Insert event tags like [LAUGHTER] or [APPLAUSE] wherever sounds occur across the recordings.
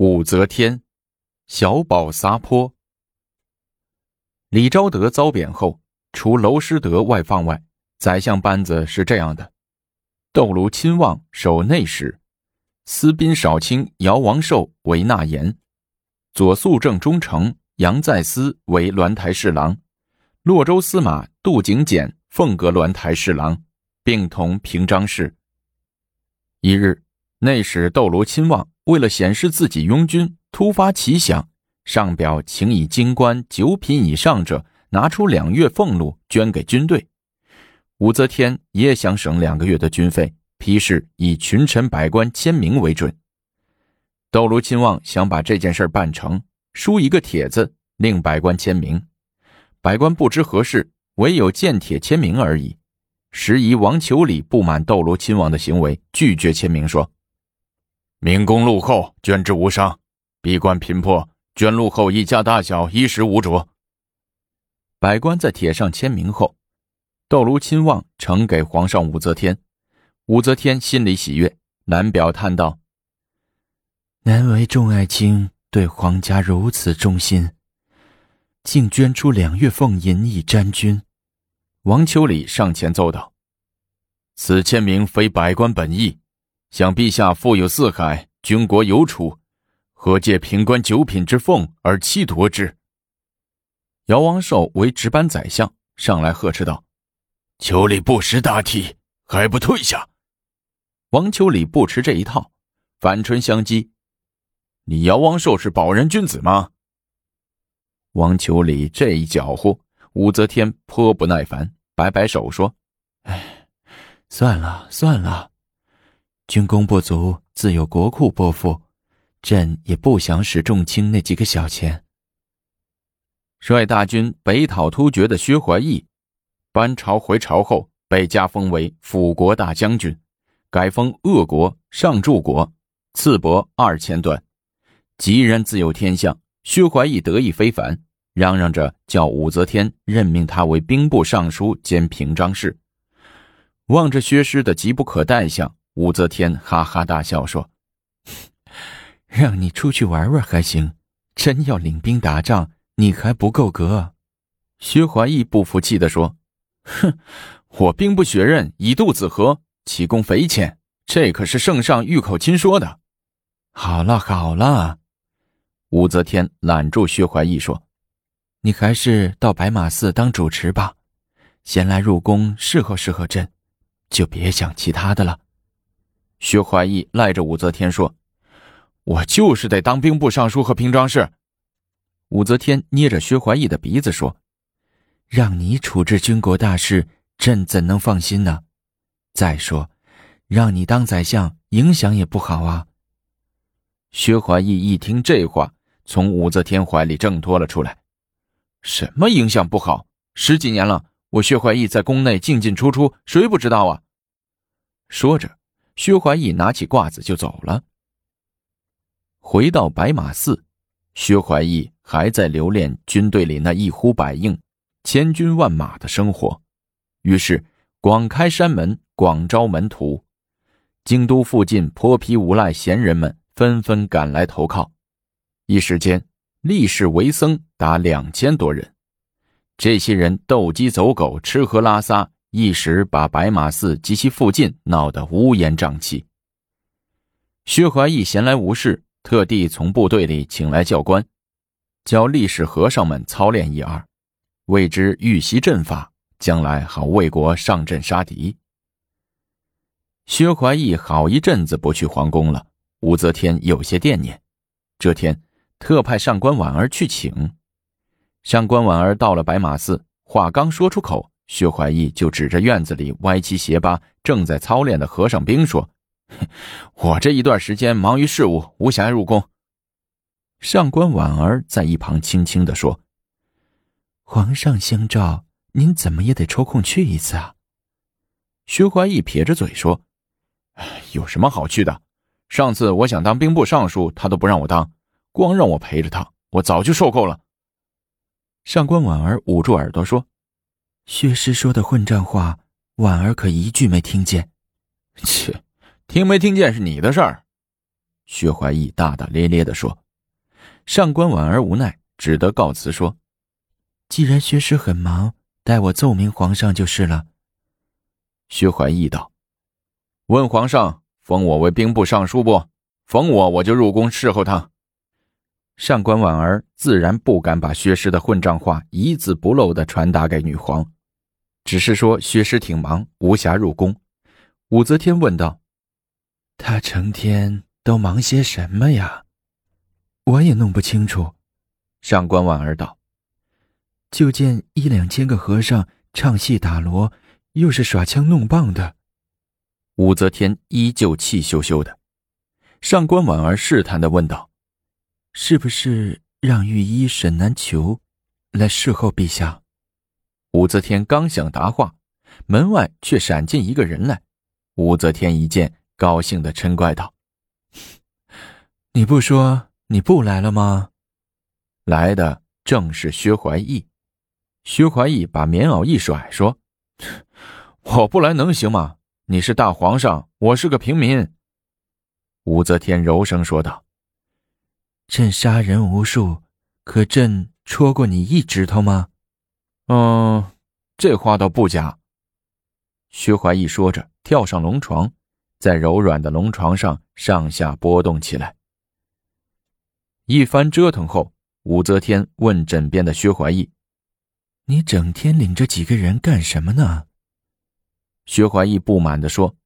武则天，小宝撒泼。李昭德遭贬后，除娄师德外放外，宰相班子是这样的：窦卢亲望守内史，司宾少卿姚王寿为纳言，左肃正中丞杨再思为鸾台侍郎，洛州司马杜景简奉阁鸾台侍郎，并同平章事。一日，内史窦卢亲望。为了显示自己拥军，突发奇想，上表请以京官九品以上者拿出两月俸禄捐给军队。武则天也想省两个月的军费，批示以群臣百官签名为准。窦卢亲王想把这件事办成，书一个帖子，令百官签名。百官不知何事，唯有见帖签名而已。时宜王求礼不满窦卢亲王的行为，拒绝签名，说。明公禄后，捐之无伤；闭关贫破，捐禄后一家大小衣食无着。百官在帖上签名后，窦卢亲望呈给皇上武则天。武则天心里喜悦，难表叹道：“难为众爱卿对皇家如此忠心，竟捐出两月俸银以沾君。”王秋礼上前奏道：“此签名非百官本意。”想陛下富有四海，军国有储，何借平官九品之俸而欺夺之？姚王寿为值班宰相，上来呵斥道：“秋礼不识大体，还不退下！”王秋礼不吃这一套，反唇相讥：“你姚王寿是保人君子吗？”王秋礼这一搅和，武则天颇不耐烦，摆摆手说：“哎，算了算了。”军功不足，自有国库拨付。朕也不想使重卿那几个小钱。率大军北讨突厥的薛怀义，班朝回朝后，被加封为辅国大将军，改封鄂国上柱国，赐帛二千段。吉人自有天相，薛怀义得意非凡，嚷嚷着叫武则天任命他为兵部尚书兼平章事。望着薛师的急不可待相。武则天哈哈大笑说：“ [LAUGHS] 让你出去玩玩还行，真要领兵打仗，你还不够格。”薛怀义不服气的说：“哼，我兵不血刃，以肚子和，岂供肥浅？这可是圣上御口亲说的。”好了好了，武则天揽住薛怀义说：“你还是到白马寺当主持吧，闲来入宫侍候侍候朕，就别想其他的了。”薛怀义赖着武则天说：“我就是得当兵部尚书和平章事。”武则天捏着薛怀义的鼻子说：“让你处置军国大事，朕怎能放心呢？再说，让你当宰相，影响也不好啊。”薛怀义一听这话，从武则天怀里挣脱了出来：“什么影响不好？十几年了，我薛怀义在宫内进进出出，谁不知道啊？”说着。薛怀义拿起褂子就走了。回到白马寺，薛怀义还在留恋军队里那一呼百应、千军万马的生活，于是广开山门，广招门徒。京都附近泼皮无赖闲人们纷纷赶来投靠，一时间立士为僧达两千多人。这些人斗鸡走狗，吃喝拉撒。一时把白马寺及其附近闹得乌烟瘴气。薛怀义闲来无事，特地从部队里请来教官，教历史和尚们操练一二，为之预习阵法，将来好为国上阵杀敌。薛怀义好一阵子不去皇宫了，武则天有些惦念。这天，特派上官婉儿去请。上官婉儿到了白马寺，话刚说出口。薛怀义就指着院子里歪七斜八、正在操练的和尚兵说：“我这一段时间忙于事务，无暇入宫。”上官婉儿在一旁轻轻的说：“皇上相召，您怎么也得抽空去一次啊。”薛怀义撇着嘴说：“有什么好去的？上次我想当兵部尚书，他都不让我当，光让我陪着他，我早就受够了。”上官婉儿捂住耳朵说。薛师说的混账话，婉儿可一句没听见。切，听没听见是你的事儿。薛怀义大大咧咧地说。上官婉儿无奈，只得告辞说：“既然薛师很忙，代我奏明皇上就是了。”薛怀义道：“问皇上，封我为兵部尚书不？封我，我就入宫侍候他。”上官婉儿自然不敢把薛师的混账话一字不漏的传达给女皇，只是说薛师挺忙，无暇入宫。武则天问道：“他成天都忙些什么呀？”我也弄不清楚，上官婉儿道：“就见一两千个和尚唱戏打锣，又是耍枪弄棒的。”武则天依旧气羞羞的。上官婉儿试探的问道：“是不是让御医沈南求来侍候陛下？”武则天刚想答话，门外却闪进一个人来。武则天一见，高兴的嗔怪道：“你不说？”你不来了吗？来的正是薛怀义。薛怀义把棉袄一甩，说：“我不来能行吗？你是大皇上，我是个平民。”武则天柔声说道：“朕杀人无数，可朕戳过你一指头吗？”嗯，这话倒不假。薛怀义说着，跳上龙床，在柔软的龙床上上下波动起来。一番折腾后，武则天问枕边的薛怀义：“你整天领着几个人干什么呢？”薛怀义不满地说：“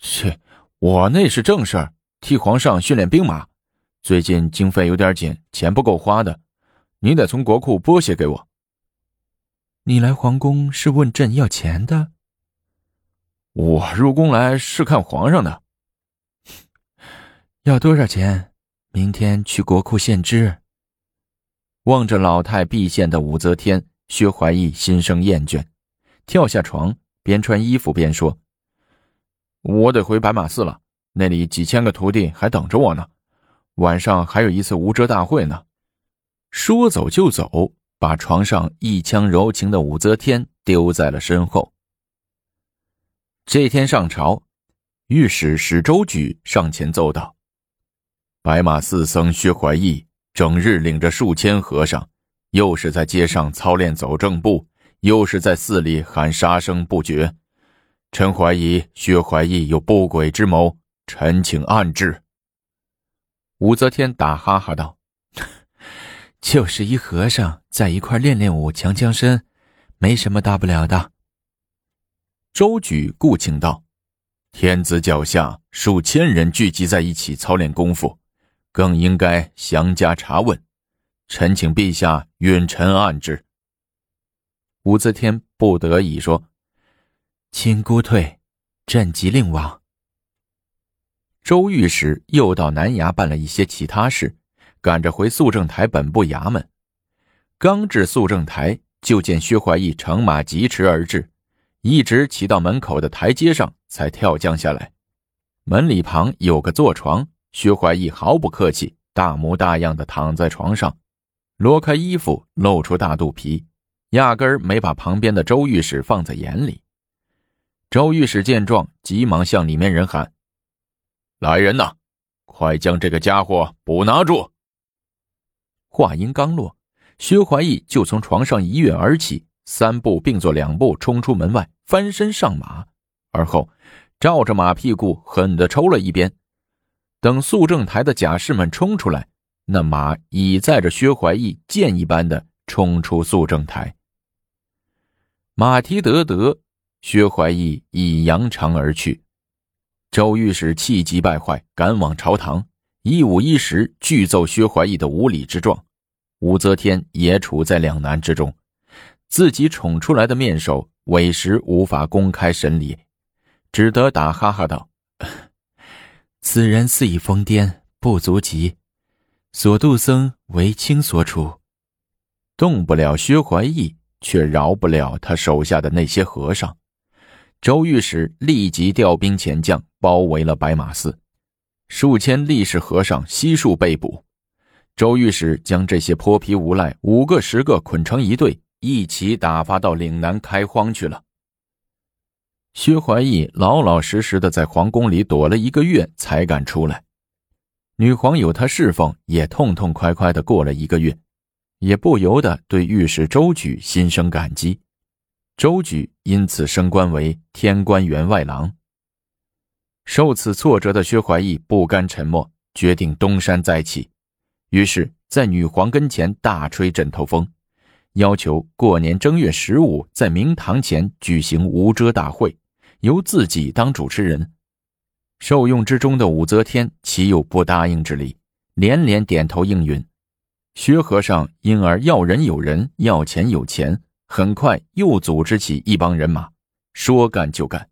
切，我那是正事儿，替皇上训练兵马。最近经费有点紧，钱不够花的，你得从国库拨些给我。”你来皇宫是问朕要钱的？我入宫来是看皇上的。[LAUGHS] 要多少钱？明天去国库献支。望着老态毕现的武则天，薛怀义心生厌倦，跳下床，边穿衣服边说：“我得回白马寺了，那里几千个徒弟还等着我呢。晚上还有一次无遮大会呢。”说走就走，把床上一腔柔情的武则天丢在了身后。这天上朝，御史史周举上前奏道。白马寺僧薛怀义整日领着数千和尚，又是在街上操练走正步，又是在寺里喊杀声不绝。臣怀疑薛怀义有不轨之谋，臣请暗治。武则天打哈哈道：“就是一和尚在一块练练武，强强身，没什么大不了的。”周举顾请道：“天子脚下数千人聚集在一起操练功夫。”更应该详加查问，臣请陛下允臣按之。武则天不得已说：“请姑退，朕即令往。”周御史又到南衙办了一些其他事，赶着回肃政台本部衙门。刚至肃政台，就见薛怀义乘马疾驰而至，一直骑到门口的台阶上，才跳降下来。门里旁有个坐床。薛怀义毫不客气，大模大样的躺在床上，挪开衣服，露出大肚皮，压根儿没把旁边的周御史放在眼里。周御史见状，急忙向里面人喊：“来人呐，快将这个家伙捕拿住！”话音刚落，薛怀义就从床上一跃而起，三步并作两步冲出门外，翻身上马，而后照着马屁股狠地抽了一鞭。等肃政台的甲士们冲出来，那马已载着薛怀义箭一般的冲出肃政台。马蹄得得，薛怀义已扬长而去。周御史气急败坏，赶往朝堂，一五一十具奏薛怀义的无礼之状。武则天也处在两难之中，自己宠出来的面首委实无法公开审理，只得打哈哈道。此人似已疯癫，不足及。所度僧为卿所处，动不了薛怀义，却饶不了他手下的那些和尚。周御史立即调兵遣将，包围了白马寺，数千力士和尚悉数被捕。周御史将这些泼皮无赖五个十个捆成一队，一起打发到岭南开荒去了。薛怀义老老实实的在皇宫里躲了一个月，才敢出来。女皇有他侍奉，也痛痛快快的过了一个月，也不由得对御史周举心生感激。周举因此升官为天官员外郎。受此挫折的薛怀义不甘沉默，决定东山再起，于是，在女皇跟前大吹枕头风，要求过年正月十五在明堂前举行无遮大会，由自己当主持人。受用之中的武则天岂有不答应之理，连连点头应允。薛和尚因而要人有人，要钱有钱。很快又组织起一帮人马，说干就干。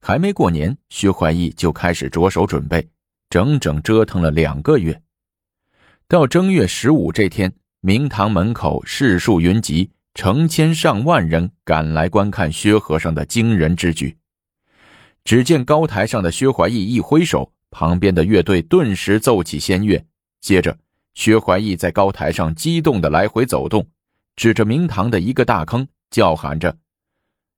还没过年，薛怀义就开始着手准备，整整折腾了两个月。到正月十五这天，明堂门口士数云集，成千上万人赶来观看薛和尚的惊人之举。只见高台上的薛怀义一挥手，旁边的乐队顿时奏起仙乐。接着，薛怀义在高台上激动的来回走动。指着明堂的一个大坑，叫喊着：“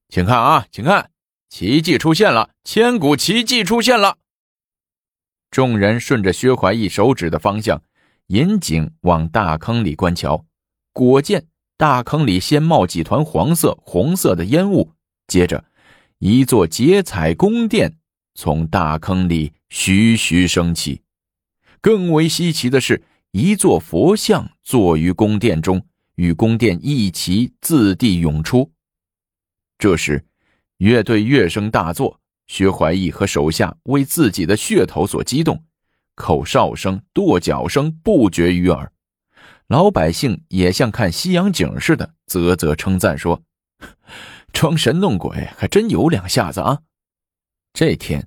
请看啊，请看，奇迹出现了！千古奇迹出现了！”众人顺着薛怀义手指的方向，引颈往大坑里观瞧。果见大坑里先冒几团黄色、红色的烟雾，接着一座结彩宫殿从大坑里徐徐升起。更为稀奇的是，一座佛像坐于宫殿中。与宫殿一齐自地涌出。这时，乐队乐声大作，薛怀义和手下为自己的噱头所激动，口哨声、跺脚声不绝于耳。老百姓也像看西洋景似的，啧啧称赞说：“ [LAUGHS] 装神弄鬼还真有两下子啊！”这天，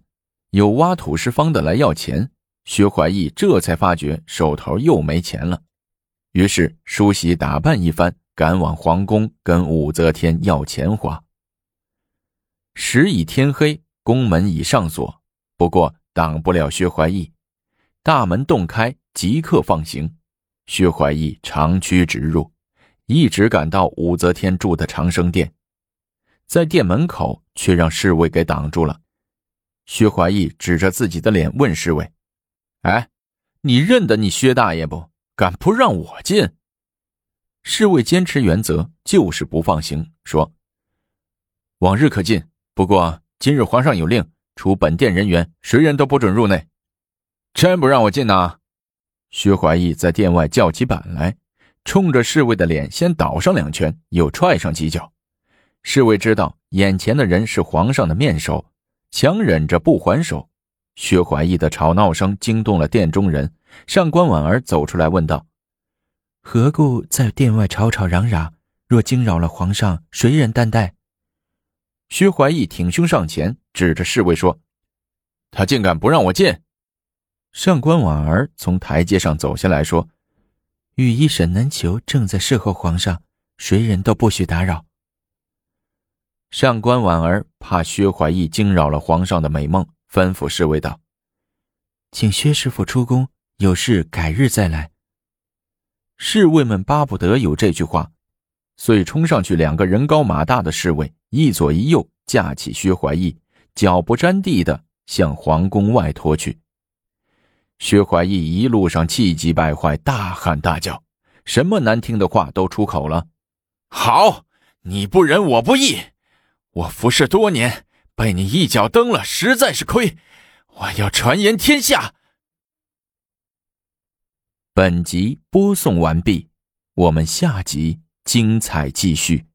有挖土石方的来要钱，薛怀义这才发觉手头又没钱了。于是梳洗打扮一番，赶往皇宫跟武则天要钱花。时已天黑，宫门已上锁，不过挡不了薛怀义。大门洞开，即刻放行。薛怀义长驱直入，一直赶到武则天住的长生殿，在殿门口却让侍卫给挡住了。薛怀义指着自己的脸问侍卫：“哎，你认得你薛大爷不？”敢不让我进？侍卫坚持原则，就是不放行。说：“往日可进，不过今日皇上有令，除本殿人员，谁人都不准入内。”真不让我进呐！薛怀义在殿外叫起板来，冲着侍卫的脸先倒上两拳，又踹上几脚。侍卫知道眼前的人是皇上的面首，强忍着不还手。薛怀义的吵闹声惊动了殿中人。上官婉儿走出来问道：“何故在殿外吵吵嚷嚷？若惊扰了皇上，谁人担待？”薛怀义挺胸上前，指着侍卫说：“他竟敢不让我进！”上官婉儿从台阶上走下来说：“御医沈南求正在侍候皇上，谁人都不许打扰。”上官婉儿怕薛怀义惊扰了皇上的美梦，吩咐侍卫道：“请薛师傅出宫。”有事改日再来。侍卫们巴不得有这句话，遂冲上去，两个人高马大的侍卫一左一右架起薛怀义，脚不沾地的向皇宫外拖去。薛怀义一路上气急败坏，大喊大叫，什么难听的话都出口了。好，你不仁我不义，我服侍多年，被你一脚蹬了，实在是亏，我要传言天下。本集播送完毕，我们下集精彩继续。